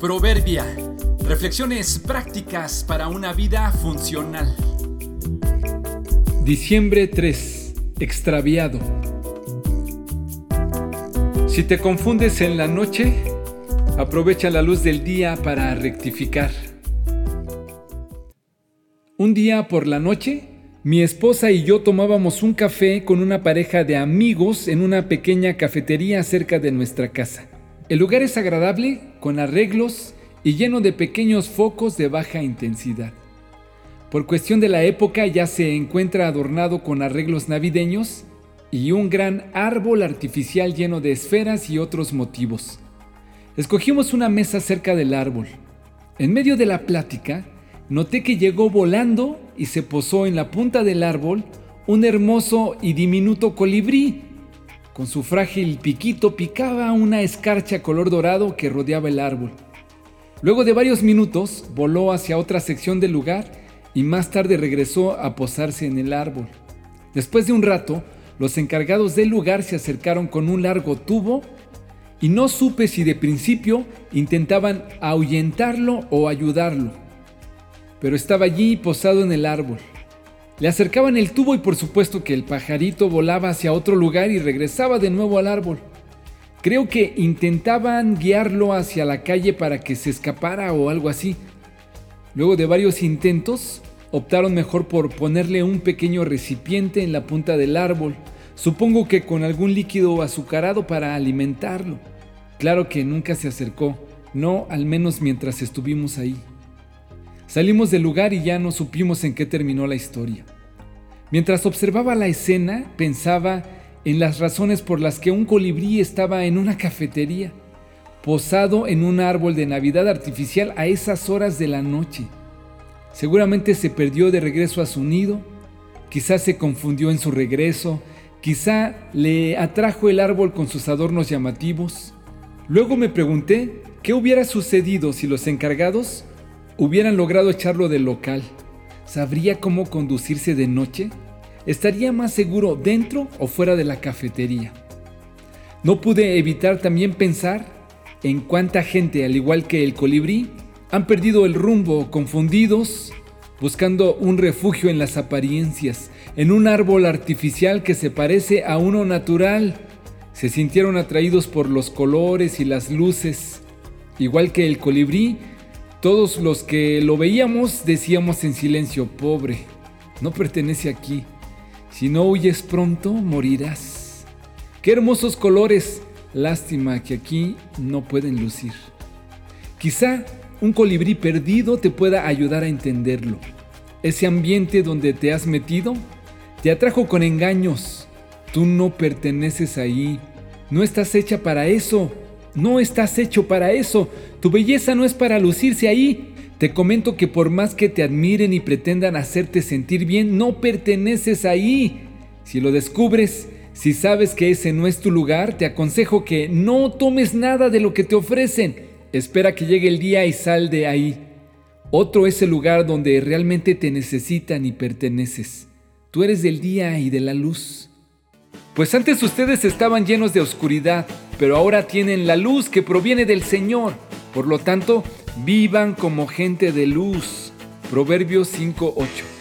Proverbia. Reflexiones prácticas para una vida funcional. Diciembre 3. Extraviado. Si te confundes en la noche, aprovecha la luz del día para rectificar. Un día por la noche, mi esposa y yo tomábamos un café con una pareja de amigos en una pequeña cafetería cerca de nuestra casa. El lugar es agradable, con arreglos y lleno de pequeños focos de baja intensidad. Por cuestión de la época ya se encuentra adornado con arreglos navideños y un gran árbol artificial lleno de esferas y otros motivos. Escogimos una mesa cerca del árbol. En medio de la plática, noté que llegó volando y se posó en la punta del árbol un hermoso y diminuto colibrí con su frágil piquito picaba una escarcha color dorado que rodeaba el árbol. Luego de varios minutos voló hacia otra sección del lugar y más tarde regresó a posarse en el árbol. Después de un rato, los encargados del lugar se acercaron con un largo tubo y no supe si de principio intentaban ahuyentarlo o ayudarlo. Pero estaba allí posado en el árbol. Le acercaban el tubo y por supuesto que el pajarito volaba hacia otro lugar y regresaba de nuevo al árbol. Creo que intentaban guiarlo hacia la calle para que se escapara o algo así. Luego de varios intentos, optaron mejor por ponerle un pequeño recipiente en la punta del árbol, supongo que con algún líquido azucarado para alimentarlo. Claro que nunca se acercó, no al menos mientras estuvimos ahí. Salimos del lugar y ya no supimos en qué terminó la historia. Mientras observaba la escena, pensaba en las razones por las que un colibrí estaba en una cafetería, posado en un árbol de Navidad artificial a esas horas de la noche. Seguramente se perdió de regreso a su nido, quizás se confundió en su regreso, quizá le atrajo el árbol con sus adornos llamativos. Luego me pregunté qué hubiera sucedido si los encargados hubieran logrado echarlo del local, ¿sabría cómo conducirse de noche? ¿Estaría más seguro dentro o fuera de la cafetería? No pude evitar también pensar en cuánta gente, al igual que el colibrí, han perdido el rumbo, confundidos, buscando un refugio en las apariencias, en un árbol artificial que se parece a uno natural. Se sintieron atraídos por los colores y las luces. Igual que el colibrí, todos los que lo veíamos decíamos en silencio, pobre, no pertenece aquí. Si no huyes pronto, morirás. Qué hermosos colores. Lástima que aquí no pueden lucir. Quizá un colibrí perdido te pueda ayudar a entenderlo. Ese ambiente donde te has metido te atrajo con engaños. Tú no perteneces ahí. No estás hecha para eso. No estás hecho para eso. Tu belleza no es para lucirse ahí. Te comento que por más que te admiren y pretendan hacerte sentir bien, no perteneces ahí. Si lo descubres, si sabes que ese no es tu lugar, te aconsejo que no tomes nada de lo que te ofrecen. Espera que llegue el día y sal de ahí. Otro es el lugar donde realmente te necesitan y perteneces. Tú eres del día y de la luz. Pues antes ustedes estaban llenos de oscuridad, pero ahora tienen la luz que proviene del Señor. Por lo tanto, vivan como gente de luz. Proverbios 5.8.